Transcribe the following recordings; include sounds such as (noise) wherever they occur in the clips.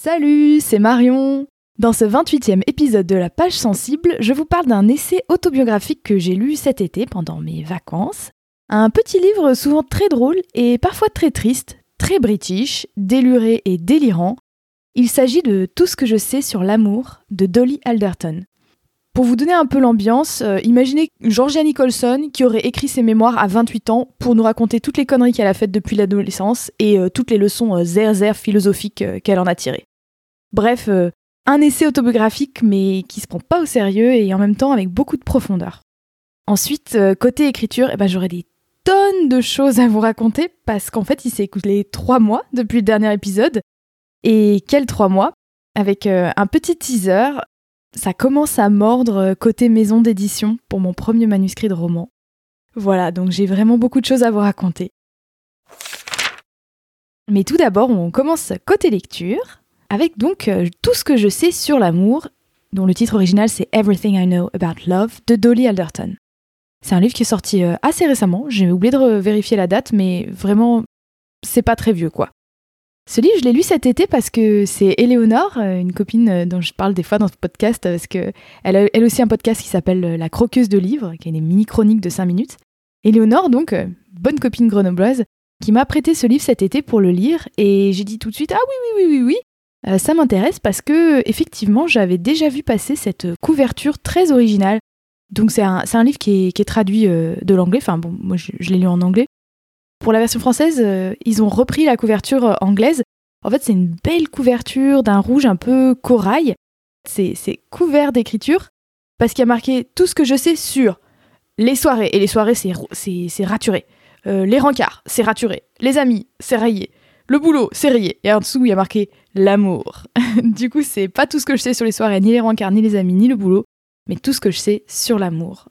Salut, c'est Marion Dans ce 28e épisode de la page sensible, je vous parle d'un essai autobiographique que j'ai lu cet été pendant mes vacances. Un petit livre souvent très drôle et parfois très triste, très british, déluré et délirant. Il s'agit de Tout ce que je sais sur l'amour de Dolly Alderton. Pour vous donner un peu l'ambiance, euh, imaginez Georgia Nicholson qui aurait écrit ses mémoires à 28 ans pour nous raconter toutes les conneries qu'elle a faites depuis l'adolescence et euh, toutes les leçons euh, zer philosophiques qu'elle en a tirées. Bref, euh, un essai autobiographique mais qui se prend pas au sérieux et en même temps avec beaucoup de profondeur. Ensuite, euh, côté écriture, eh ben, j'aurais des tonnes de choses à vous raconter parce qu'en fait il s'est écoulé trois mois depuis le dernier épisode. Et quels trois mois? Avec euh, un petit teaser, ça commence à mordre côté maison d'édition pour mon premier manuscrit de roman. Voilà, donc j'ai vraiment beaucoup de choses à vous raconter. Mais tout d'abord, on commence côté lecture avec donc euh, tout ce que je sais sur l'amour, dont le titre original c'est Everything I Know About Love de Dolly Alderton. C'est un livre qui est sorti euh, assez récemment, j'ai oublié de vérifier la date, mais vraiment, c'est pas très vieux quoi. Ce livre, je l'ai lu cet été parce que c'est Éléonore, euh, une copine dont je parle des fois dans ce podcast, parce qu'elle a elle aussi un podcast qui s'appelle La Croqueuse de livres, qui est des mini-chroniques de 5 minutes. Éléonore, donc, bonne copine grenobloise, qui m'a prêté ce livre cet été pour le lire, et j'ai dit tout de suite Ah oui, oui, oui, oui, oui, euh, ça m'intéresse parce que effectivement j'avais déjà vu passer cette couverture très originale. Donc c'est un, livre qui est, traduit euh, de l'anglais, enfin bon moi je, l'ai lu en anglais. Pour la version française, euh, ils ont repris la couverture anglaise. En fait c'est une belle couverture d'un rouge un peu corail. C'est couvert d'écriture parce qu'il y a marqué tout ce que je sais sur les soirées. Et les soirées c'est raturé. les rencarts, c'est raturé. Les amis, c'est rayé. Le boulot, c'est rayé. Et en dessous, il y a marqué l'amour. (laughs) du coup, c'est pas tout ce que je sais sur les soirées, ni les rencarts, ni les amis, ni le boulot, mais tout ce que je sais sur l'amour.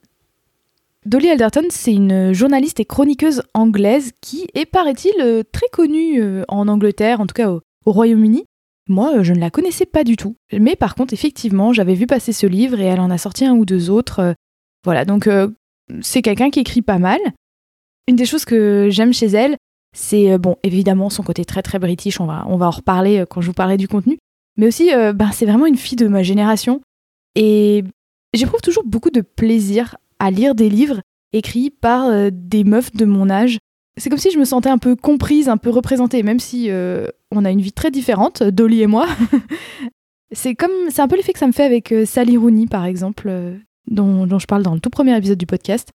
Dolly Alderton, c'est une journaliste et chroniqueuse anglaise qui est, paraît-il, euh, très connue euh, en Angleterre, en tout cas au, Royaume-Uni. Moi, euh, je ne la connaissais pas du tout. Mais par contre, effectivement, j'avais vu passer ce livre et elle en a sorti un ou deux autres. Voilà, donc c'est quelqu'un qui écrit pas mal. Une des choses que j'aime chez elle, c'est euh, bon, évidemment son côté très très british, on va, on va en reparler euh, quand je vous parlerai du contenu, mais aussi euh, ben, c'est vraiment une fille de ma génération et j'éprouve toujours beaucoup de plaisir à lire des livres écrits par des meufs de mon âge. C'est comme si je me sentais un peu comprise, un peu représentée, même si on a une vie très différente, Dolly et moi. (laughs) c'est comme, c'est un peu l'effet que ça me fait avec Sally Rooney par exemple, dont, dont je parle dans le tout premier épisode du podcast.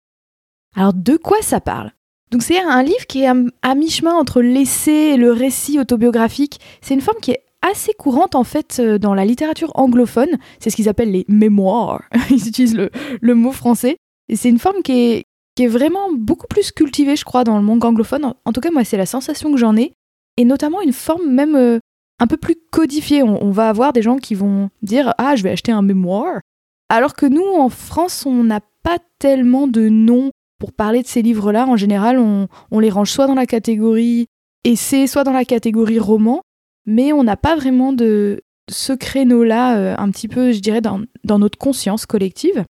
Alors de quoi ça parle? Donc c'est un livre qui est à, mi-chemin entre l'essai et le récit autobiographique. C'est une forme qui est assez courante en fait euh, dans la littérature anglophone. C'est ce qu'ils appellent les mémoires. (laughs) Ils utilisent le, mot français. Et c'est une forme qui est, vraiment beaucoup plus cultivée, je crois, dans le monde anglophone. En, tout cas, moi, c'est la sensation que j'en ai. Et notamment une forme même euh, un peu plus codifiée. On, va avoir des gens qui vont dire Ah, je vais acheter un mémoire. Alors que nous, en France, on n'a pas tellement de noms pour parler de ces livres-là, en général, on, les range soit dans la catégorie essai, soit dans la catégorie roman, mais on n'a pas vraiment de ce créneau-là, euh, un petit peu, je dirais, dans, notre conscience collective.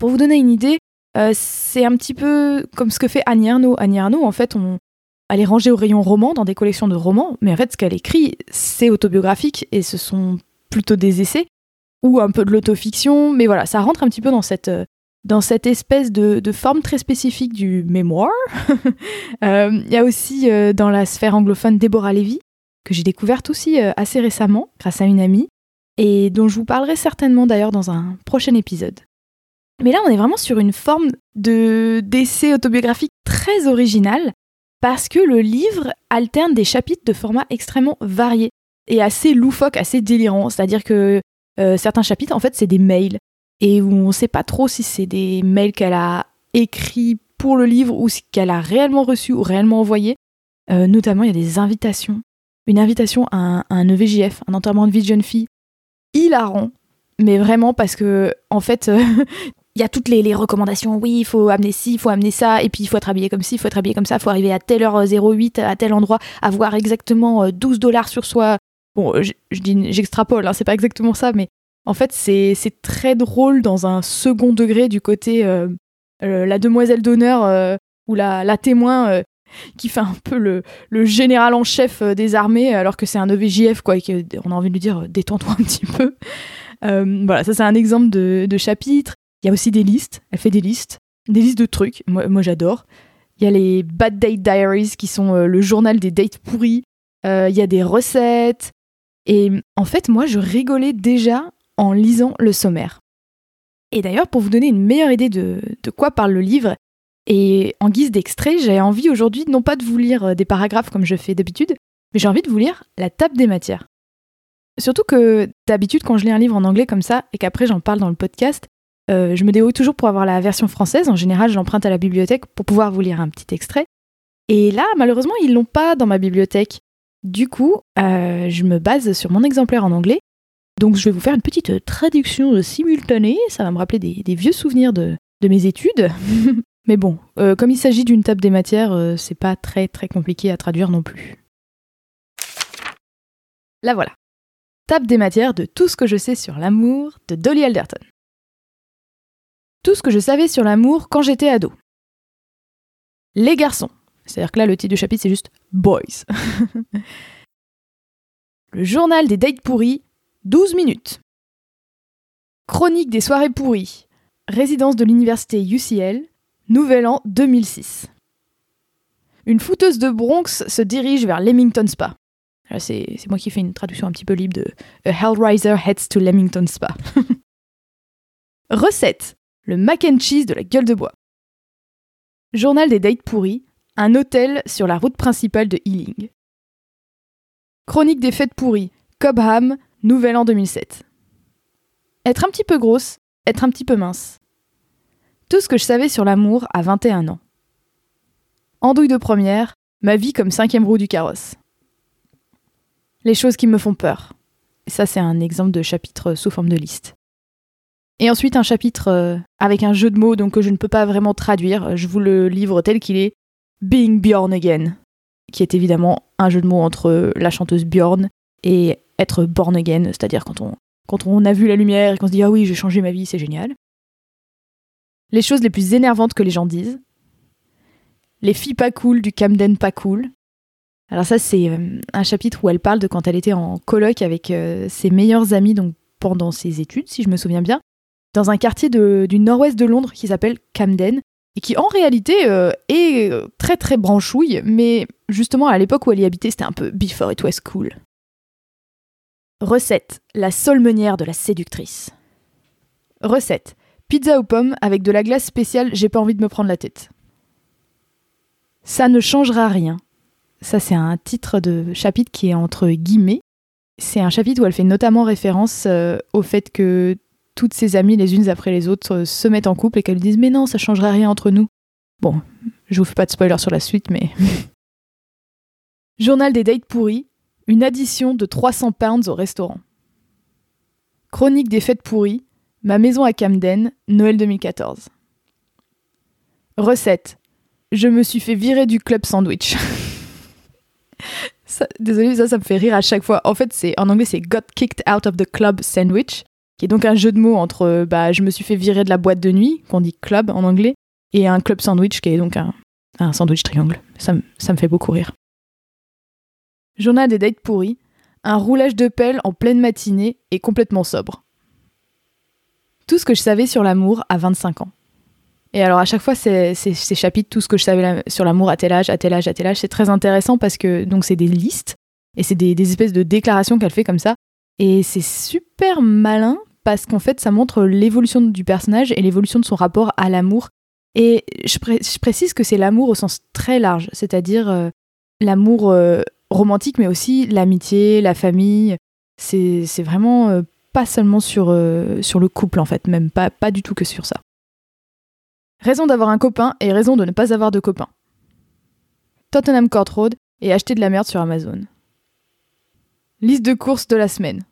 Pour vous donner une idée, euh, c'est un petit peu comme ce que fait Annie Arnaud. Annie Arnaud, en fait, on, elle est rangée au rayon roman, dans des collections de romans, mais en fait, ce qu'elle écrit, c'est autobiographique et ce sont plutôt des essais ou un peu de l'autofiction, mais voilà, ça rentre un petit peu dans cette, euh, dans cette espèce de, forme très spécifique du mémoire. (laughs) Euh, il y a aussi euh, dans la sphère anglophone Deborah Levy, que j'ai découverte aussi euh, assez récemment grâce à une amie, et dont je vous parlerai certainement d'ailleurs dans un prochain épisode. Mais là, on est vraiment sur une forme de d'essai autobiographique très original, parce que le livre alterne des chapitres de format extrêmement variés et assez loufoque, assez délirant. C'est-à-dire que certains chapitres, en fait, c'est des mails et où on ne sait pas trop si c'est des mails qu'elle a écrits pour le livre ou ce qu'elle a réellement reçu ou réellement envoyé. Euh, notamment, il y a des invitations. Une invitation à un, EVJF, un enterrement de vie de jeune fille, hilarant. Mais vraiment parce que, en fait, euh, (laughs) il y a toutes les, recommandations. Oui, il faut amener ci, il faut amener ça, et puis il faut être habillé comme ci, il faut être habillé comme ça, il faut arriver à telle heure 08, à tel endroit, avoir exactement 12 dollars sur soi. Bon, j'extrapole, hein, c'est pas exactement ça, mais en fait, c'est très drôle dans un second degré du côté euh, euh, la demoiselle d'honneur euh, ou la, la témoin qui fait un peu le, le, général en chef des armées alors que c'est un EVJF, quoi, et qu'on a envie de lui dire détends-toi un petit peu. voilà, ça c'est un exemple de, de, chapitre. Il y a aussi des listes, elle fait des listes, des listes de trucs, moi j'adore. Il y a les Bad Date Diaries qui sont le journal des dates pourries. Il y a des recettes. Et en fait, moi, je rigolais déjà en lisant le sommaire. Et d'ailleurs, pour vous donner une meilleure idée de, quoi parle le livre, et en guise d'extrait, j'ai envie aujourd'hui non pas de vous lire euh, des paragraphes comme je fais d'habitude, mais j'ai envie de vous lire la table des matières. Surtout que d'habitude, quand je lis un livre en anglais comme ça, et qu'après j'en parle dans le podcast, euh, je me débrouille toujours pour avoir la version française. En général, j'emprunte à la bibliothèque pour pouvoir vous lire un petit extrait. Et là, malheureusement, ils l'ont pas dans ma bibliothèque. Du coup, euh, je me base sur mon exemplaire en anglais donc je vais vous faire une petite euh, traduction euh, simultanée, ça va me rappeler des, vieux souvenirs de, mes études. (laughs) Mais bon, euh, comme il s'agit d'une table des matières, c'est pas très très compliqué à traduire non plus. La voilà. Table des matières de tout ce que je sais sur l'amour de Dolly Alderton. Tout ce que je savais sur l'amour quand j'étais ado. Les garçons. C'est-à-dire que là, le titre du chapitre, c'est juste Boys. (laughs) le journal des dates pourries 12 minutes. Chronique des soirées pourries. Résidence de l'université UCL. Nouvel an 2006. Une fouteuse de Bronx se dirige vers Leamington Spa. C'est moi qui fais une traduction un petit peu libre de A Hellraiser heads to Leamington Spa. (laughs) Recette le mac and cheese de la gueule de bois. Journal des dates pourries, un hôtel sur la route principale de Ealing. Chronique des fêtes pourries, Cobham, Nouvel an 2007. Être un petit peu grosse, être un petit peu mince. Tout ce que je savais sur l'amour à 21 ans. Andouille de première, ma vie comme cinquième roue du carrosse. Les choses qui me font peur. Ça, c'est un exemple de chapitre sous forme de liste. Et ensuite, un chapitre euh, avec un jeu de mots donc que je ne peux pas vraiment traduire. Je vous le livre tel qu'il est. Being Bjorn Again. Qui est évidemment un jeu de mots entre la chanteuse Bjorn et être born again, c'est-à-dire quand on, a vu la lumière et qu'on se dit ah oui, j'ai changé ma vie, c'est génial. Les choses les plus énervantes que les gens disent. Les filles pas cool du Camden pas cool. Alors ça c'est euh, un chapitre où elle parle de quand elle était en colloque avec euh, ses meilleurs amis donc pendant ses études si je me souviens bien, dans un quartier du nord-ouest de Londres qui s'appelle Camden et qui en réalité euh, est très très branchouille mais justement à l'époque où elle y habitait c'était un peu before it was cool. Recette la solmenière de la séductrice. Recette pizza aux pommes avec de la glace spéciale, j'ai pas envie de me prendre la tête. Ça ne changera rien. Ça, c'est un titre de chapitre qui est entre guillemets. C'est un chapitre où elle fait notamment référence euh, au fait que toutes ses amies, les unes après les autres, euh, se mettent en couple et qu'elles disent Mais non, ça changera rien entre nous. Bon, je vous fais pas de spoiler sur la suite, mais. (laughs) Journal des dates pourries, une addition de 300 pounds au restaurant. Chronique des fêtes pourries, ma maison à Camden, Noël 2014. Recette. Je me suis fait virer du club sandwich. (laughs) désolé, ça, ça me fait rire à chaque fois. En fait, c'est en anglais, c'est got kicked out of the club sandwich, qui est donc un jeu de mots entre bah, je me suis fait virer de la boîte de nuit, qu'on dit club en anglais, et un club sandwich, qui est donc un, un sandwich triangle. Ça, ça me fait beaucoup rire. Journal des dates pourries, un roulage de pelle en pleine matinée et complètement sobre. Tout ce que je savais sur l'amour à 25 ans. Et alors à chaque fois, ces, chapitres, tout ce que je savais sur l'amour à tel âge, à tel âge, à tel âge, c'est très intéressant parce que donc c'est des listes et c'est des, espèces de déclarations qu'elle fait comme ça. Et c'est super malin parce qu'en fait, ça montre l'évolution du personnage et l'évolution de son rapport à l'amour. Et je, précise que c'est l'amour au sens très large, c'est-à-dire euh, l'amour euh, romantique, mais aussi l'amitié, la famille. C'est vraiment euh, pas seulement sur, euh, sur le couple, en fait, même pas, pas du tout que sur ça. Raison d'avoir un copain et raison de ne pas avoir de copain. Tottenham Court Road et acheter de la merde sur Amazon. Liste de courses de la semaine.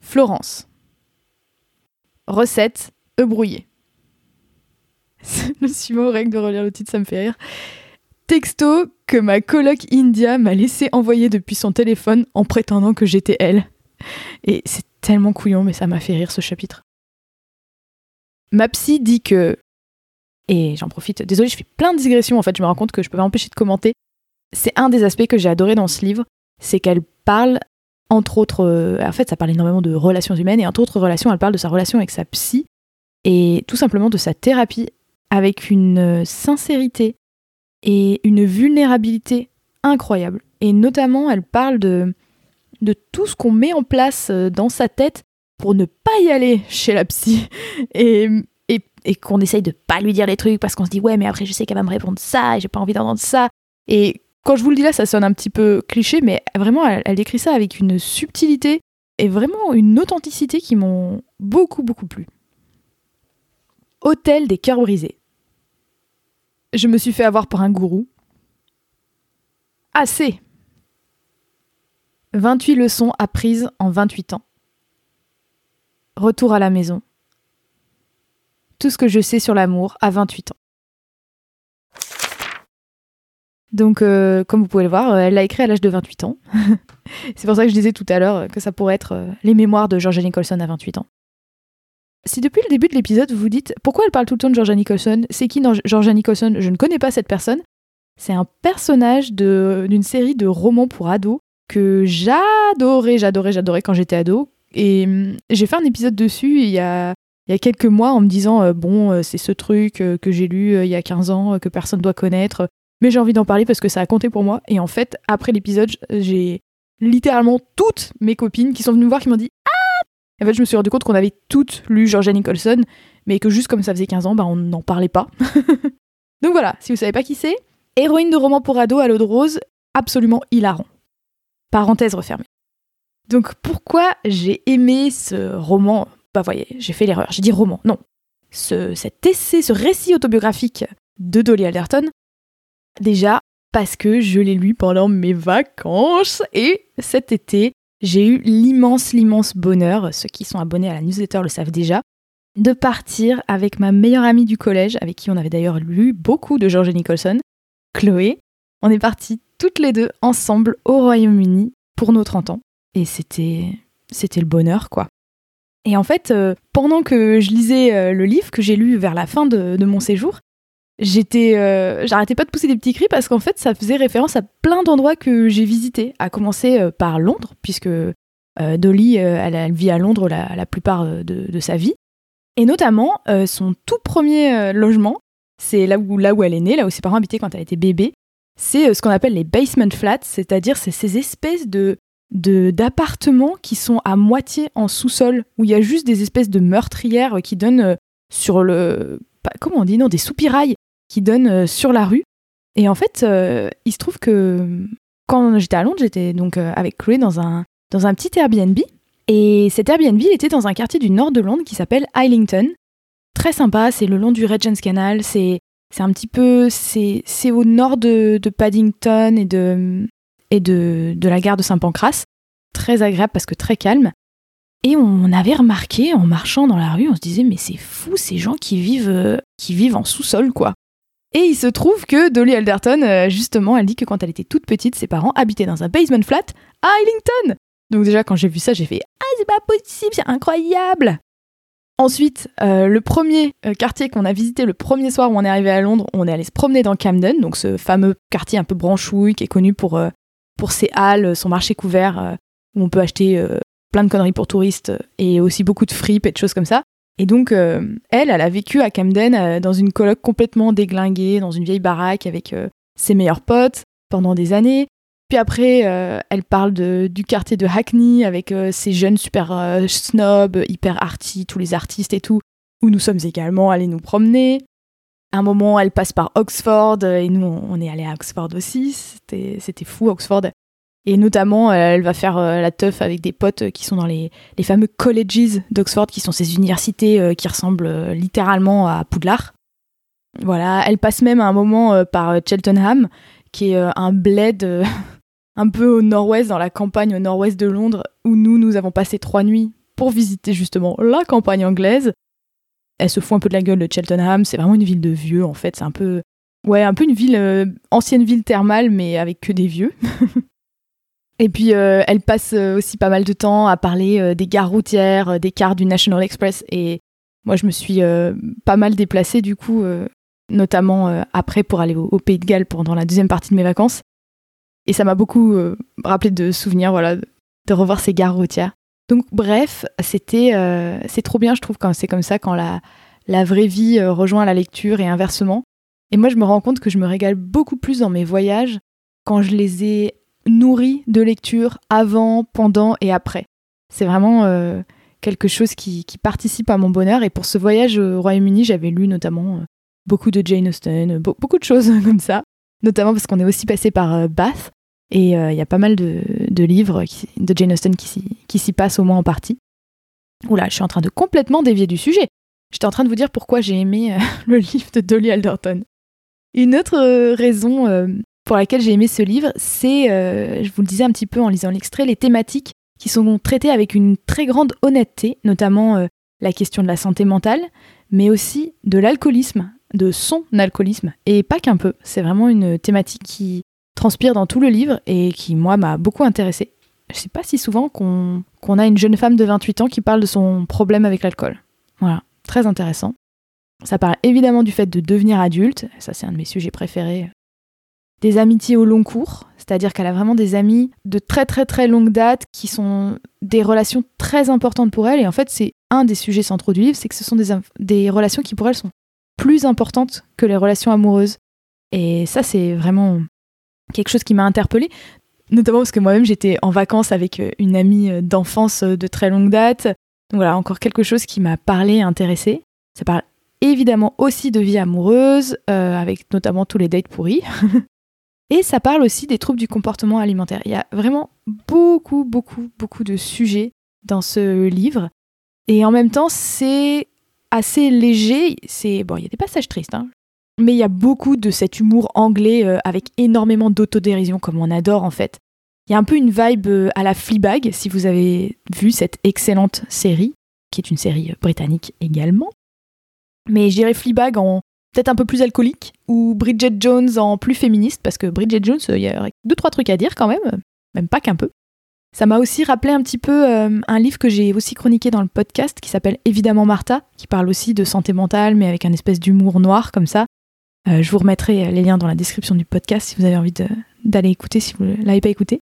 Florence. Recette, œufs brouillés. (laughs) Je suis au règle de relire le titre, ça me fait rire. Texto que ma coloc India m'a laissé envoyer depuis son téléphone en prétendant que j'étais elle. Et c'est tellement couillon, mais ça m'a fait rire ce chapitre. Ma psy dit que. Et j'en profite, désolée, je fais plein de digressions en fait, je me rends compte que je peux pas m'empêcher de commenter. C'est un des aspects que j'ai adoré dans ce livre, c'est qu'elle parle, entre autres. Euh, en fait, ça parle énormément de relations humaines, et entre autres relations, elle parle de sa relation avec sa psy, et tout simplement de sa thérapie, avec une euh, sincérité et une vulnérabilité incroyable. Et notamment, elle parle de, de tout ce qu'on met en place euh, dans sa tête pour ne pas y aller chez la psy (laughs) et, et, qu'on essaye de pas lui dire les trucs parce qu'on se dit ouais mais après je sais qu'elle va me répondre ça et j'ai pas envie d'entendre ça et quand je vous le dis là ça sonne un petit peu cliché mais vraiment elle, elle décrit ça avec une subtilité et vraiment une authenticité qui m'ont beaucoup beaucoup plu. Hôtel des cœurs brisés. Je me suis fait avoir par un gourou. Assez 28 leçons apprises en 28 ans. Retour à la maison. Tout ce que je sais sur l'amour à 28 ans. Donc, euh, comme vous pouvez le voir, elle l'a écrit à l'âge de 28 ans. (laughs) C'est pour ça que je disais tout à l'heure que ça pourrait être euh, les mémoires de Georgia Nicholson à 28 ans. Si depuis le début de l'épisode vous vous dites pourquoi elle parle tout le temps de Georgia Nicholson, c'est qui Georgia Nicholson? Je ne connais pas cette personne. C'est un personnage d'une série de romans pour ados que j'adorais, j'adorais, j'adorais quand j'étais ado, et hum, j'ai fait un épisode dessus il y a, il y a quelques mois en me disant euh, bon, euh, c'est ce truc euh, que j'ai lu il y a 15 ans, que personne doit connaître, mais j'ai envie d'en parler parce que ça a compté pour moi. Et en fait, après l'épisode, j'ai littéralement toutes mes copines qui sont venues me voir qui m'ont dit Ah En fait, je me suis rendu compte qu'on avait toutes lu Georgia Nicholson, mais que juste comme ça faisait 15 ans, bah, on n'en parlait pas. (laughs) Donc voilà, si vous savez pas qui c'est, héroïne de roman pour ado à l'eau de rose, absolument hilarant. Parenthèse refermée. Donc pourquoi j'ai aimé ce roman? Bah voyez, j'ai fait l'erreur, j'ai dit roman, non. Ce, cet essai, ce récit autobiographique de Dolly Alderton, déjà parce que je l'ai lu pendant mes vacances et cet été, j'ai eu l'immense, l'immense bonheur, ceux qui sont abonnés à la newsletter le savent déjà, de partir avec ma meilleure amie du collège, avec qui on avait d'ailleurs lu beaucoup de George Nicholson, Chloé. On est partis toutes les deux ensemble au Royaume-Uni pour nos 30 ans et c'était c'était le bonheur quoi. Et en fait, euh, pendant que je lisais euh, le livre que j'ai lu vers la fin de, mon séjour, j'étais, euh, j'arrêtais pas de pousser des petits cris parce qu'en fait, ça faisait référence à plein d'endroits que j'ai visités, à commencer par Londres, puisque Dolly, elle, vit à Londres la, plupart de, sa vie, et notamment son tout premier logement, c'est là où là où elle est née, là où ses parents habitaient quand elle était bébé. C'est ce qu'on appelle les basement flats, c'est-à-dire c'est ces espèces de d'appartements qui sont à moitié en sous-sol où il y a juste des espèces de meurtrières qui donnent euh, sur le comment on dit non des soupirails qui donnent euh, sur la rue et en fait euh, il se trouve que quand j'étais à Londres j'étais donc avec Chloé dans un dans un petit Airbnb et cet Airbnb était dans un quartier du nord de Londres qui s'appelle Islington très sympa c'est le long du Regent's Canal c'est c'est un petit peu c'est au nord de, de Paddington et de et de, de la gare de Saint-Pancras. Très agréable parce que très calme. Et on avait remarqué en marchant dans la rue, on se disait mais c'est fou ces gens qui vivent euh, qui vivent en sous-sol quoi. Et il se trouve que Dolly Alderton euh, justement, elle dit que quand elle était toute petite, ses parents habitaient dans un basement flat à Islington. Donc déjà quand j'ai vu ça, j'ai fait ah c'est pas possible, c'est incroyable. Ensuite, euh, le premier quartier qu'on a visité le premier soir où on est arrivé à Londres, on est allé se promener dans Camden, donc ce fameux quartier un peu branchouille qui est connu pour ses halles, son marché couvert, euh, où on peut acheter euh, plein de conneries pour touristes et aussi beaucoup de fripes et de choses comme ça. Et donc, euh, elle, elle a vécu à Camden dans une coloc complètement déglinguée, dans une vieille baraque avec ses meilleurs potes pendant des années. Puis après, elle parle du quartier de Hackney avec ces jeunes super snobs, hyper arty, tous les artistes et tout, où nous sommes également allés nous promener un moment, elle passe par Oxford, euh, et nous, on est allé à Oxford aussi. C'était fou, Oxford. Et notamment, elle va faire la teuf avec des potes qui sont dans les, les fameux colleges d'Oxford, qui sont ces universités qui ressemblent littéralement à Poudlard. Voilà, elle passe même à un moment par Cheltenham, qui est un bled (laughs) un peu au nord-ouest, dans la campagne au nord-ouest de Londres, où nous, nous avons passé trois nuits pour visiter justement la campagne anglaise. Elle se fout un peu de la gueule de Cheltenham, c'est vraiment une ville de vieux en fait, c'est un peu ouais, un peu une ville euh, ancienne ville thermale mais avec que des vieux. (laughs) Et puis euh, elle passe euh, aussi pas mal de temps à parler des gares routières, des cars du National Express et moi je me suis pas mal déplacée du coup notamment après pour aller au, Pays de Galles pendant la deuxième partie de mes vacances. Et ça m'a beaucoup rappelé de souvenirs voilà de revoir ces gares routières. Donc bref, c'était euh, c'est trop bien je trouve quand c'est comme ça quand la vraie vie euh, rejoint la lecture et inversement. Et moi je me rends compte que je me régale beaucoup plus dans mes voyages quand je les ai nourris de lecture avant, pendant et après. C'est vraiment euh, quelque chose qui, participe à mon bonheur. Et pour ce voyage au Royaume-Uni, j'avais lu notamment beaucoup de Jane Austen, beaucoup de choses (laughs) comme ça. Notamment parce qu'on est aussi passé par Bath, et euh, il y a pas mal de, livres de Jane Austen qui s'y passent au moins en partie. Oula, je suis en train de complètement dévier du sujet. J'étais en train de vous dire pourquoi j'ai aimé euh, (laughs) le livre de Dolly Alderton. Une autre euh, raison pour laquelle j'ai aimé ce livre, c'est, je vous le disais un petit peu en lisant l'extrait, les thématiques qui sont traitées avec une très grande honnêteté, notamment la question de la santé mentale, mais aussi de l'alcoolisme, de son alcoolisme, et pas qu'un peu. C'est vraiment une thématique qui transpire dans tout le livre et qui, moi, m'a beaucoup intéressée. Je sais pas si souvent qu'on a une jeune femme de 28 ans qui parle de son problème avec l'alcool. Voilà, très intéressant. Ça parle évidemment du fait de devenir adulte, ça c'est un de mes sujets préférés. Des amitiés au long cours, c'est-à-dire qu'elle a vraiment des amis de très très très longue date qui sont des relations très importantes pour elle. Et en fait, c'est un des sujets centraux du livre, c'est que ce sont des, relations qui pour elle sont plus importantes que les relations amoureuses. Et ça, c'est vraiment quelque chose qui m'a interpellée, notamment parce que moi-même j'étais en vacances avec euh, une amie euh, d'enfance euh, de très longue date. Donc voilà, encore quelque chose qui m'a parlé, intéressé. Ça parle évidemment aussi de vie amoureuse, avec notamment tous les dates pourris. (laughs) Et ça parle aussi des troubles du comportement alimentaire. Il y a vraiment beaucoup, beaucoup, beaucoup de sujets dans ce livre. Et en même temps, c'est assez léger. C'est bon, il y a des passages tristes. Hein. Mais il y a beaucoup de cet humour anglais euh, avec énormément d'autodérision, comme on adore en fait. Il y a un peu une vibe euh, à la Fleabag, si vous avez vu cette excellente série, qui est une série euh, britannique également. Mais je dirais Fleabag en peut-être un peu plus alcoolique, ou Bridget Jones en plus féministe, parce que Bridget Jones, il y a deux, trois trucs à dire quand même, même pas qu'un peu. Ça m'a aussi rappelé un petit peu un livre que j'ai aussi chroniqué dans le podcast qui s'appelle Évidemment Martha, qui parle aussi de santé mentale, mais avec un espèce d'humour noir comme ça. Euh, je vous remettrai les liens dans la description du podcast si vous avez envie d'aller écouter, si vous ne l'avez pas écouté.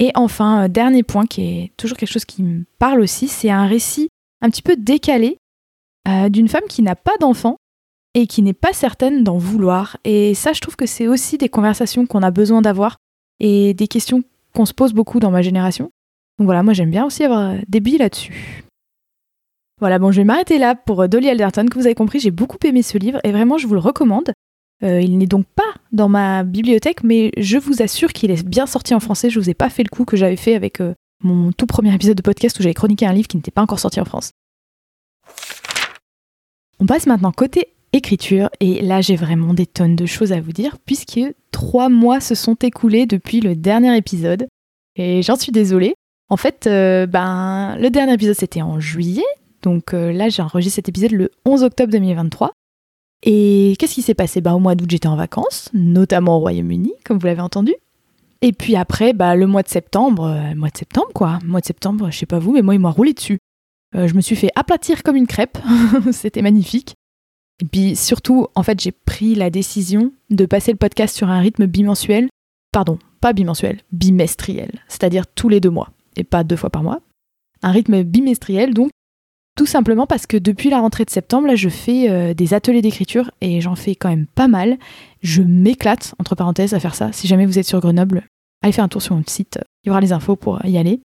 Et enfin, euh, dernier point qui est toujours quelque chose qui me parle aussi, c'est un récit un petit peu décalé euh, d'une femme qui n'a pas d'enfant et qui n'est pas certaine d'en vouloir. Et ça, je trouve que c'est aussi des conversations qu'on a besoin d'avoir et des questions qu'on se pose beaucoup dans ma génération. Donc voilà, moi j'aime bien aussi avoir des billes là-dessus. Voilà, bon, je vais m'arrêter là pour euh, Dolly Alderton. Que vous avez compris, j'ai beaucoup aimé ce livre et vraiment, je vous le recommande. Euh, il n'est donc pas dans ma bibliothèque, mais je vous assure qu'il est bien sorti en français. Je vous ai pas fait le coup que j'avais fait avec euh, mon tout premier épisode de podcast où j'avais chroniqué un livre qui n'était pas encore sorti en France. On passe maintenant côté écriture, et là j'ai vraiment des tonnes de choses à vous dire, puisque trois mois se sont écoulés depuis le dernier épisode, et j'en suis désolée. En fait, ben, le dernier épisode c'était en juillet, donc euh, là, j'ai enregistré cet épisode le 11 octobre 2023. Et qu'est-ce qui s'est passé? Bah, Au mois d'août, j'étais en vacances, notamment au Royaume-Uni, comme vous l'avez entendu. Et puis après, bah, le mois de septembre, euh, mois de septembre quoi, mois de septembre, je sais pas vous, mais moi, il m'a roulé dessus. Euh, je me suis fait aplatir comme une crêpe, (laughs) c'était magnifique. Et puis surtout, en fait, j'ai pris la décision de passer le podcast sur un rythme bimensuel, pardon, pas bimensuel, bimestriel, c'est-à-dire tous les deux mois, et pas deux fois par mois. Un rythme bimestriel, donc, tout simplement parce que depuis la rentrée de septembre, là, je fais euh, des ateliers d'écriture et j'en fais quand même pas mal. Je m'éclate, entre parenthèses, à faire ça. Si jamais vous êtes sur Grenoble, allez faire un tour sur mon site, il y aura les infos pour y aller.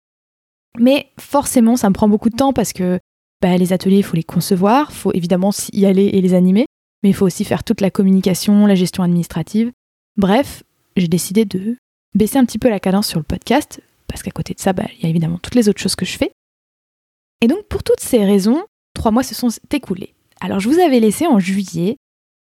Mais forcément, ça me prend beaucoup de temps parce que bah, les ateliers, il faut les concevoir, il faut évidemment y aller et les animer, mais il faut aussi faire toute la communication, la gestion administrative. Bref, j'ai décidé de baisser un petit peu la cadence sur le podcast, parce qu'à côté de ça, bah, il y a évidemment toutes les autres choses que je fais. Et donc pour toutes ces raisons, trois mois se sont écoulés. Alors je vous avais laissé en juillet,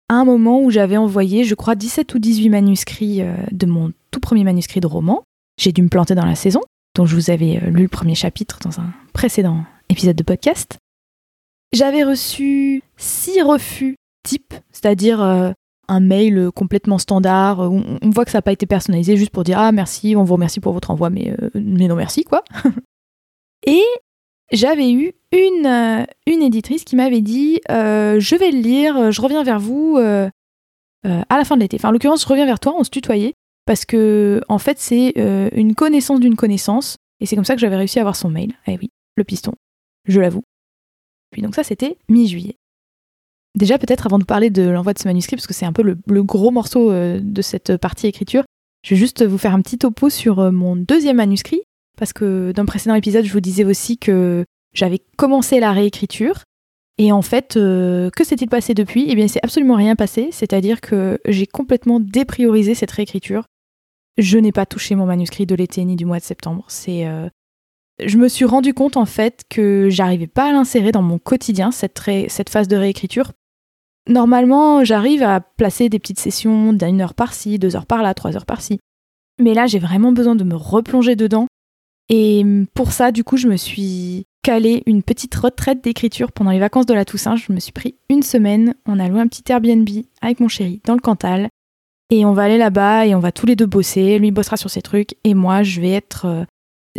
à un moment où j'avais envoyé, je crois, 17 ou 18 manuscrits euh, de mon tout premier manuscrit de roman. J'ai dû me planter dans la saison, dont je vous avais euh, lu le premier chapitre dans un précédent épisode de podcast. J'avais reçu six refus type, c'est-à-dire euh, un mail complètement standard, on voit que ça n'a pas été personnalisé juste pour dire ah merci, on vous remercie pour votre envoi, mais, mais non merci quoi. (laughs) Et j'avais eu une, euh, une éditrice qui m'avait dit euh, Je vais le lire, je reviens vers vous euh, à la fin de l'été. Enfin, en l'occurrence, je reviens vers toi, on se tutoyait, parce que, en fait, c'est une connaissance d'une connaissance, et c'est comme ça que j'avais réussi à avoir son mail. Eh oui, le piston, je l'avoue. Puis donc, ça, c'était mi-juillet. Déjà, peut-être avant de parler de l'envoi de ce manuscrit, parce que c'est un peu le, gros morceau de cette partie écriture, je vais juste vous faire un petit topo sur mon deuxième manuscrit, parce que dans le précédent épisode, je vous disais aussi que j'avais commencé la réécriture. Et en fait, euh, que s'est-il passé depuis? Eh bien, c'est absolument rien passé. C'est-à-dire que j'ai complètement dépriorisé cette réécriture. Je n'ai pas touché mon manuscrit de l'été ni du mois de septembre. C'est, euh, je me suis rendu compte en fait que j'arrivais pas à l'insérer dans mon quotidien cette, phase de réécriture. Normalement, j'arrive à placer des petites sessions d'une heure par-ci, deux heures par-là, trois heures par-ci. Mais là, j'ai vraiment besoin de me replonger dedans et pour ça, du coup, je me suis calé une petite retraite d'écriture pendant les vacances de la Toussaint. Je me suis pris une semaine. On a loué un petit Airbnb avec mon chéri dans le Cantal. Et on va aller là-bas et on va tous les deux bosser. Lui bossera sur ses trucs et moi, je vais être.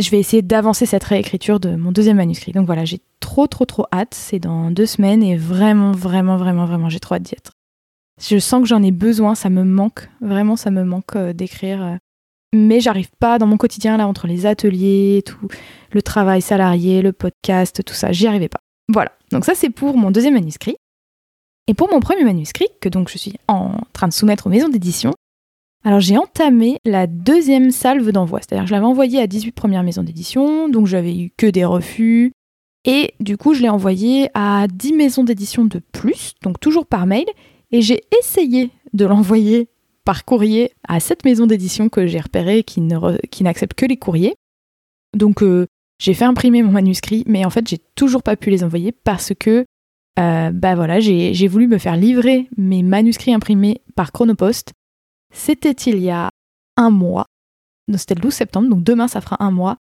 Je vais essayer d'avancer cette réécriture de mon deuxième manuscrit. Donc voilà, j'ai trop, trop, trop hâte. C'est dans deux semaines et vraiment, vraiment, vraiment, vraiment, j'ai trop hâte d'y être. Je sens que j'en ai besoin, ça me manque. Vraiment, ça me manque euh, d'écrire euh, mais j'arrive pas dans mon quotidien là entre les ateliers, tout le travail salarié, le podcast, tout ça, j'y arrivais pas. Voilà. Donc ça c'est pour mon deuxième manuscrit. Et pour mon premier manuscrit que donc je suis en train de soumettre aux maisons d'édition, alors j'ai entamé la deuxième salve d'envoi, c'est-à-dire je l'avais envoyé à 18 premières maisons d'édition, donc j'avais eu que des refus. Et du coup, je l'ai envoyé à 10 maisons d'édition de plus, donc toujours par mail, et j'ai essayé de l'envoyer par courrier à cette maison d'édition que j'ai repérée qui, n'accepte que les courriers. Donc euh, j'ai fait imprimer mon manuscrit, mais en fait j'ai toujours pas pu les envoyer parce que euh, bah j'ai voulu me faire livrer mes manuscrits imprimés par Chronopost. C'était il y a un mois. C'était le 12 septembre, donc demain ça fera un mois.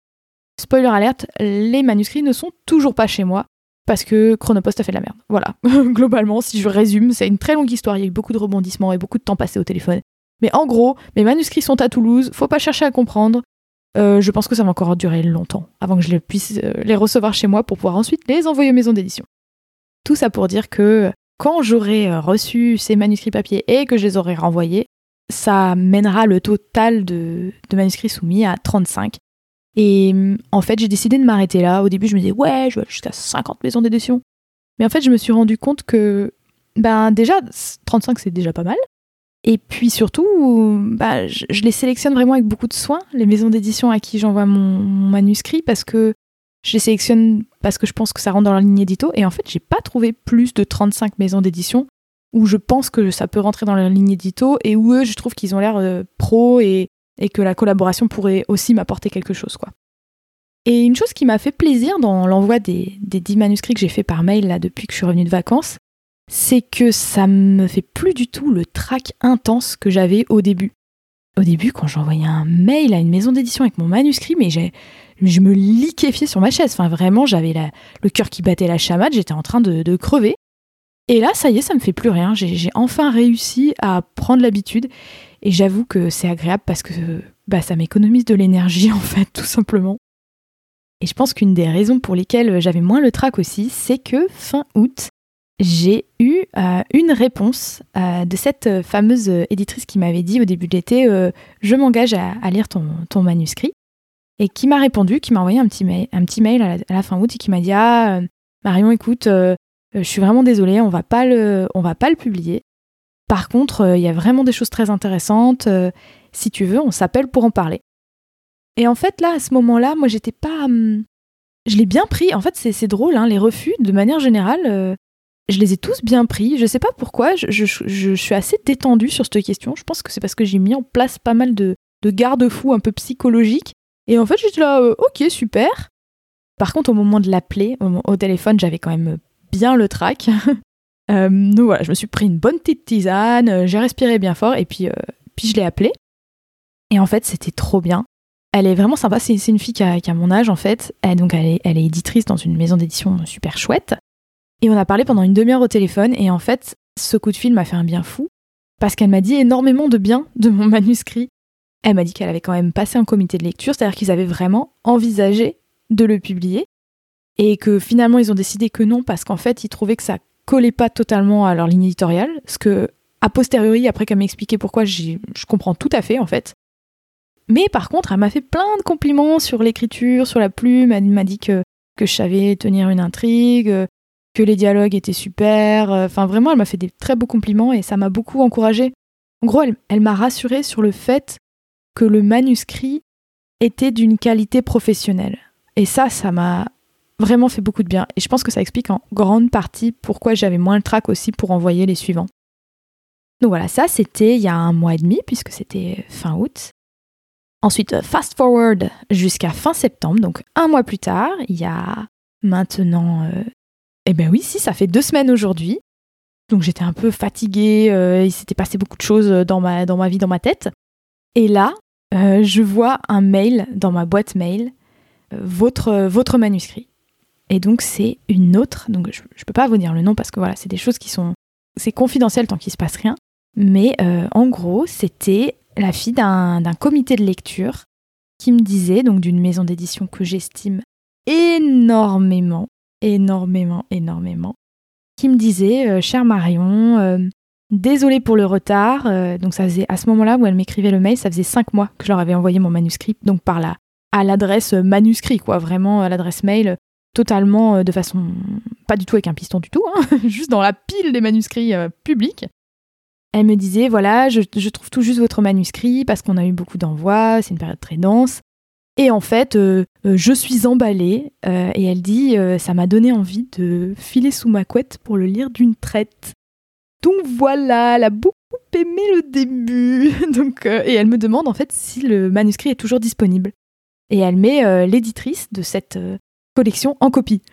Spoiler alerte, les manuscrits ne sont toujours pas chez moi parce que Chronopost a fait de la merde. Voilà. (laughs) Globalement, si je résume, c'est une très longue histoire. Il y a eu beaucoup de rebondissements et beaucoup de temps passé au téléphone. Mais en gros, mes manuscrits sont à Toulouse. Faut pas chercher à comprendre. Euh, je pense que ça va encore durer longtemps avant que je puisse euh, les recevoir chez moi pour pouvoir ensuite les envoyer aux maisons d'édition. Tout ça pour dire que quand j'aurai euh, reçu ces manuscrits papier et que je les aurai renvoyés, ça mènera le total de, manuscrits soumis à 35 et en fait, j'ai décidé de m'arrêter là. Au début, je me disais, ouais, je vais jusqu'à 50 maisons d'édition. Mais en fait, je me suis rendu compte que, ben, déjà, 35, c'est déjà pas mal. Et puis surtout, ben, je, les sélectionne vraiment avec beaucoup de soin, les maisons d'édition à qui j'envoie mon, manuscrit, parce que je les sélectionne parce que je pense que ça rentre dans la ligne édito. Et en fait, j'ai pas trouvé plus de 35 maisons d'édition où je pense que ça peut rentrer dans la ligne édito et où eux, je trouve qu'ils ont l'air euh, pro et que la collaboration pourrait aussi m'apporter quelque chose, quoi. Et une chose qui m'a fait plaisir dans l'envoi des, des 10 manuscrits que j'ai fait par mail là depuis que je suis revenue de vacances, c'est que ça me fait plus du tout le trac intense que j'avais au début. Au début, quand j'envoyais un mail à une maison d'édition avec mon manuscrit, mais je me liquéfiais sur ma chaise. Enfin, vraiment, j'avais le cœur qui battait la chamade, j'étais en train de, crever. Et là, ça y est, ça me fait plus rien. J'ai enfin réussi à prendre l'habitude. Et j'avoue que c'est agréable parce que bah, ça m'économise de l'énergie (laughs) en fait, tout simplement. Et je pense qu'une des raisons pour lesquelles j'avais moins le trac aussi, c'est que fin août, j'ai eu euh, une réponse euh, de cette fameuse éditrice qui m'avait dit au début de l'été euh, Je m'engage à, lire ton, manuscrit. Et qui m'a répondu, qui m'a envoyé un petit mail, un petit mail à, la, fin août et qui m'a dit Ah, Marion, écoute, je suis vraiment désolée, on va pas le, on va pas le publier. Par contre, euh, il y a vraiment des choses très intéressantes. Euh, si tu veux, on s'appelle pour en parler. Et en fait, là, à ce moment-là, moi, j'étais pas. Hum, je l'ai bien pris. En fait, c'est drôle, hein, les refus, de manière générale, euh, je les ai tous bien pris. Je sais pas pourquoi, je, suis assez détendue sur cette question. Je pense que c'est parce que j'ai mis en place pas mal de, de garde-fou un peu psychologique. Et en fait, j'étais là, euh, ok, super. Par contre, au moment de l'appeler, au, téléphone, j'avais quand même bien le trac. (laughs) euh, donc voilà, je me suis pris une bonne petite tisane, euh, j'ai respiré bien fort et puis, euh, puis je l'ai appelée. Et en fait, c'était trop bien. Elle est vraiment sympa, c'est une fille qui a, qui a, mon âge en fait. Elle, donc elle est, elle est éditrice dans une maison d'édition super chouette. Et on a parlé pendant une demi-heure au téléphone et en fait, ce coup de fil m'a fait un bien fou parce qu'elle m'a dit énormément de bien de mon (laughs) manuscrit. Elle m'a dit qu'elle avait quand même passé un comité de lecture, c'est-à-dire qu'ils avaient vraiment envisagé de le publier et que finalement ils ont décidé que non parce qu'en fait ils trouvaient que ça collait pas totalement à leur ligne éditoriale, ce que a posteriori après qu'elle m'expliquait pourquoi je comprends tout à fait en fait. Mais par contre, elle m'a fait plein de compliments sur l'écriture, sur la plume, elle m'a dit que, que je savais tenir une intrigue, que les dialogues étaient super, enfin vraiment elle m'a fait des très beaux compliments et ça m'a beaucoup encouragée. En gros, elle, elle m'a rassurée sur le fait que le manuscrit était d'une qualité professionnelle. Et ça, ça m'a vraiment fait beaucoup de bien. Et je pense que ça explique en grande partie pourquoi j'avais moins le trac aussi pour envoyer les suivants. Donc voilà, ça c'était il y a un mois et demi, puisque c'était fin août. Ensuite, euh, fast forward jusqu'à fin septembre, donc un mois plus tard, il y a maintenant... Euh, eh ben oui, si, ça fait deux semaines aujourd'hui. Donc j'étais un peu fatiguée, euh, il s'était passé beaucoup de choses dans ma, dans ma vie, dans ma tête. Et là, euh, je vois un mail dans ma boîte mail votre, votre manuscrit. Et donc c'est une autre, donc je, ne peux pas vous dire le nom parce que voilà, c'est des choses qui sont, c'est confidentiel tant qu'il se passe rien. Mais euh, en gros, c'était la fille d'un comité de lecture qui me disait, donc d'une maison d'édition que j'estime énormément, énormément, énormément, qui me disait, euh, cher Marion, euh, désolée pour le retard. donc ça faisait à ce moment-là où elle m'écrivait le mail, ça faisait cinq mois que je leur avais envoyé mon manuscrit, donc par là à l'adresse manuscrit, quoi, vraiment à l'adresse mail, totalement euh, de façon pas du tout avec un piston du tout, hein, (laughs) juste dans la pile des manuscrits euh, publics. Elle me disait voilà, je, trouve tout juste votre manuscrit parce qu'on a eu beaucoup d'envois, c'est une période très dense. Et en fait, euh, je suis emballée. et elle dit ça m'a donné envie de filer sous ma couette pour le lire d'une traite. Donc voilà, elle a beaucoup aimé le début. (laughs) Donc, et elle me demande en fait si le manuscrit est toujours disponible et elle met l'éditrice de cette collection en copie.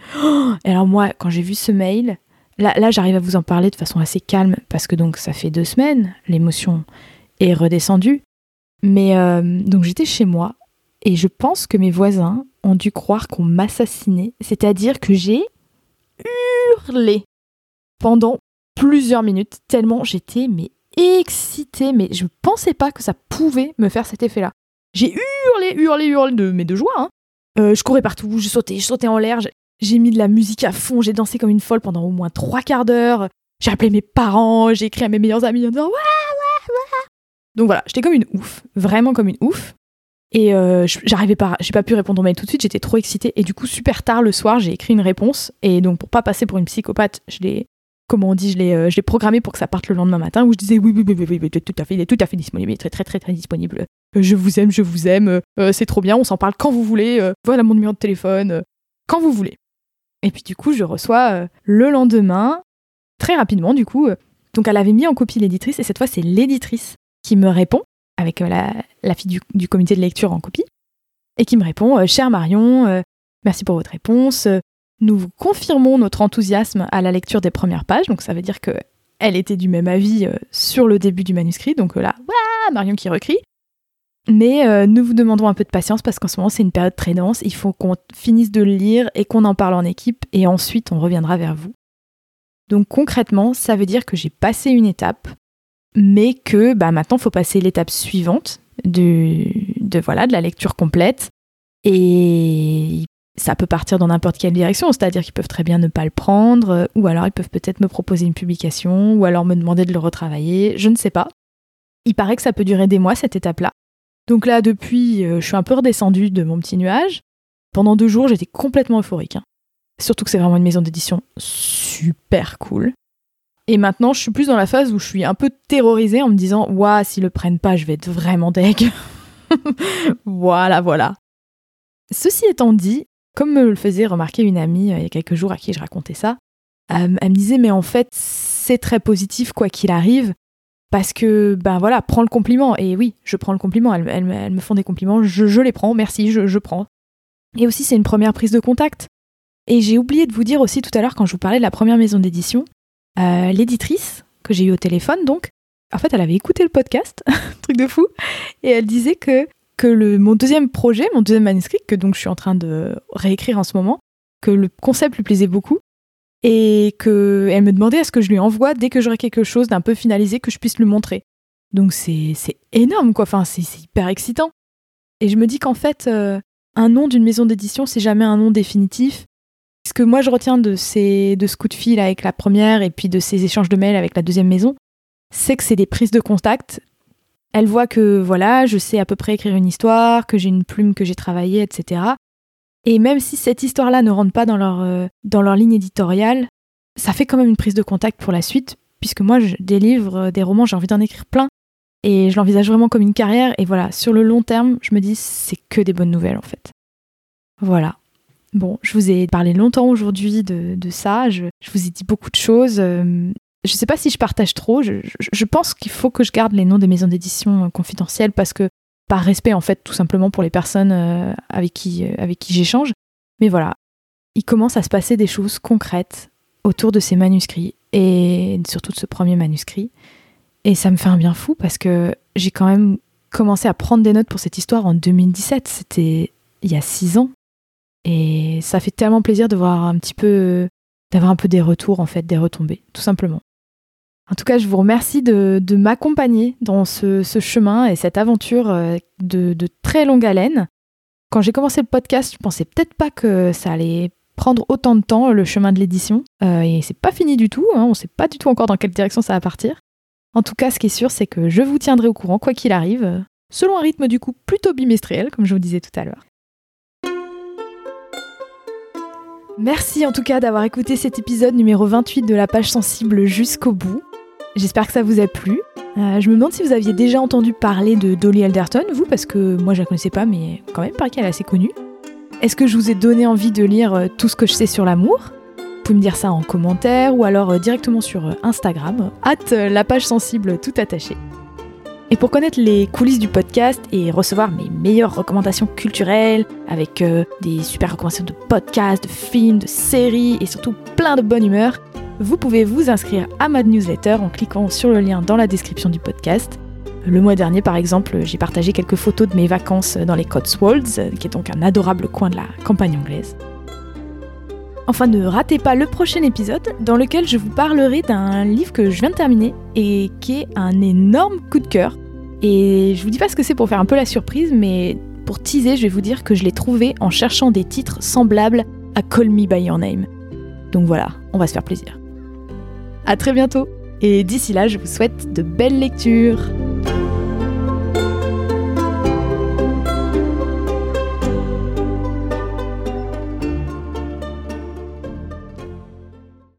et alors moi, quand j'ai vu ce mail, là, là j'arrive à vous en parler de façon assez calme parce que donc ça fait deux semaines, l'émotion est redescendue. Mais euh, donc j'étais chez moi et je pense que mes voisins ont dû croire qu'on m'assassinait, c'est-à-dire que j'ai hurlé pendant plusieurs minutes tellement j'étais mais excitée, mais je pensais pas que ça pouvait me faire cet effet-là. J'ai hurlé, hurlé, hurlé de, mais de joie. Hein. Euh, je courais partout, je sautais, je sautais en l'air. J'ai mis de la musique à fond, j'ai dansé comme une folle pendant au moins trois quarts d'heure. J'ai appelé mes parents, j'ai écrit à mes meilleurs amis en disant ouais, ouais, ouais. Donc voilà, j'étais comme une ouf, vraiment comme une ouf. Et euh, j'arrivais pas, j'ai pas pu répondre au mail tout de suite, j'étais trop excitée. Et du coup, super tard le soir, j'ai écrit une réponse. Et donc, pour pas passer pour une psychopathe, je l'ai comment on dit, je l'ai, euh, je programmé pour que ça parte le lendemain matin, où je disais oui, oui, oui, oui, oui, tout à fait, il est tout à fait disponible, il est très, très, très, très disponible. Euh, je vous aime, je vous aime, euh, c'est trop bien, on s'en parle quand vous voulez, voilà mon numéro de téléphone, quand vous voulez. Et puis du coup, je reçois le lendemain, très rapidement du coup, donc elle avait mis en copie l'éditrice, et cette fois c'est l'éditrice qui me répond, avec la, la fille du, du, comité de lecture en copie, et qui me répond, cher Marion, merci pour votre réponse, nous confirmons notre enthousiasme à la lecture des premières pages, donc ça veut dire que elle était du même avis euh, sur le début du manuscrit, donc euh, là, Marion qui recrie. Mais euh, nous vous demandons un peu de patience parce qu'en ce moment c'est une période très dense, il faut qu'on finisse de le lire et qu'on en parle en équipe et ensuite on reviendra vers vous. Donc concrètement, ça veut dire que j'ai passé une étape, mais que bah, maintenant il faut passer l'étape suivante de, de, voilà, de la lecture complète. Et ça peut partir dans n'importe quelle direction, c'est-à-dire qu'ils peuvent très bien ne pas le prendre, euh, ou alors ils peuvent peut-être me proposer une publication, ou alors me demander de le retravailler, je ne sais pas. Il paraît que ça peut durer des mois, cette étape-là. Donc là, depuis, euh, je suis un peu redescendue de mon petit nuage. Pendant deux jours, j'étais complètement euphorique. Hein. Surtout que c'est vraiment une maison d'édition super cool. Et maintenant, je suis plus dans la phase où je suis un peu terrorisée en me disant Ouah, s'ils le prennent pas, je vais être vraiment deg. (laughs) voilà, voilà. Ceci étant dit, comme me le faisait remarquer une amie euh, il y a quelques jours à qui je racontais ça, euh, elle me disait mais en fait c'est très positif quoi qu'il arrive parce que, ben voilà, prends le compliment. Et oui, je prends le compliment. Elles, me font des compliments, je, les prends, merci, je, prends. Et aussi, c'est une première prise de contact. Et j'ai oublié de vous dire aussi tout à l'heure, quand je vous parlais de la première maison d'édition, euh, l'éditrice que j'ai eue au téléphone, donc, en fait, elle avait écouté le podcast, (laughs) truc de fou, et elle disait que, que le, mon deuxième projet, mon deuxième manuscrit, que donc je suis en train de réécrire en ce moment, que le concept lui plaisait beaucoup, et qu'elle me demandait à ce que je lui envoie dès que j'aurai quelque chose d'un peu finalisé que je puisse lui montrer. Donc c'est énorme, quoi, enfin, c'est hyper excitant. Et je me dis qu'en fait, euh, un nom d'une maison d'édition, c'est jamais un nom définitif. Ce que moi je retiens de, ces, de ce coup de fil avec la première et puis de ces échanges de mails avec la deuxième maison, c'est que c'est des prises de contact. Elle voit que voilà, je sais à peu près écrire une histoire, que j'ai une plume que j'ai travaillée, etc. Et même si cette histoire-là ne rentre pas dans leur, euh, dans leur ligne éditoriale, ça fait quand même une prise de contact pour la suite, puisque moi, je, des livres, euh, des romans, j'ai envie d'en écrire plein. Et je l'envisage vraiment comme une carrière. Et voilà, sur le long terme, je me dis, c'est que des bonnes nouvelles, en fait. Voilà. Bon, je vous ai parlé longtemps aujourd'hui de, ça. Je, je, vous ai dit beaucoup de choses. Euh, je sais pas si je partage trop. Je, pense qu'il faut que je garde les noms des maisons d'édition confidentielles parce que par respect en fait tout simplement pour les personnes euh, avec qui, euh, avec qui j'échange. Mais voilà, il commence à se passer des choses concrètes autour de ces manuscrits et surtout de ce premier manuscrit. Et ça me fait un bien fou parce que j'ai quand même commencé à prendre des notes pour cette histoire en 2017. C'était il y a six ans. Et ça fait tellement plaisir de voir un petit peu, d'avoir un peu des retours en fait, des retombées, tout simplement. En tout cas, je vous remercie de, m'accompagner dans ce, chemin et cette aventure euh, de, très longue haleine. Quand j'ai commencé le podcast, je pensais peut-être pas que ça allait prendre autant de temps, le chemin de l'édition. Euh, et c'est pas fini du tout, hein, on sait pas du tout encore dans quelle direction ça va partir. En tout cas, ce qui est sûr, c'est que je vous tiendrai au courant, quoi qu'il arrive, selon un rythme du coup plutôt bimestriel, comme je vous disais tout à l'heure. Merci en tout cas d'avoir écouté cet épisode numéro 28 de la page sensible jusqu'au bout. J'espère que ça vous a plu. Euh, je me demande si vous aviez déjà entendu parler de Dolly Alderton, vous, parce que moi je la connaissais pas, mais quand même, par qu'elle est assez connue. Est-ce que je vous ai donné envie de lire euh, tout ce que je sais sur l'amour? Vous pouvez me dire ça en commentaire ou alors euh, directement sur Instagram, hâte la page sensible tout attachée. Et pour connaître les coulisses du podcast et recevoir mes meilleures recommandations culturelles, avec des super recommandations de podcasts, de films, de séries et surtout plein de bonne humeur, vous pouvez vous inscrire à ma newsletter en cliquant sur le lien dans la description du podcast. Le mois dernier, par exemple, j'ai partagé quelques photos de mes vacances dans les Cotswolds, qui est donc un adorable coin de la campagne anglaise. Enfin, ne ratez pas le prochain épisode dans lequel je vous parlerai d'un livre que je viens de terminer et qui est un énorme coup de cœur. Et je vous dis pas ce que c'est pour faire un peu la surprise, mais pour teaser, je vais vous dire que je l'ai trouvé en cherchant des titres semblables à Call Me By Your Name. Donc voilà, on va se faire plaisir. À très bientôt et d'ici là, je vous souhaite de belles lectures.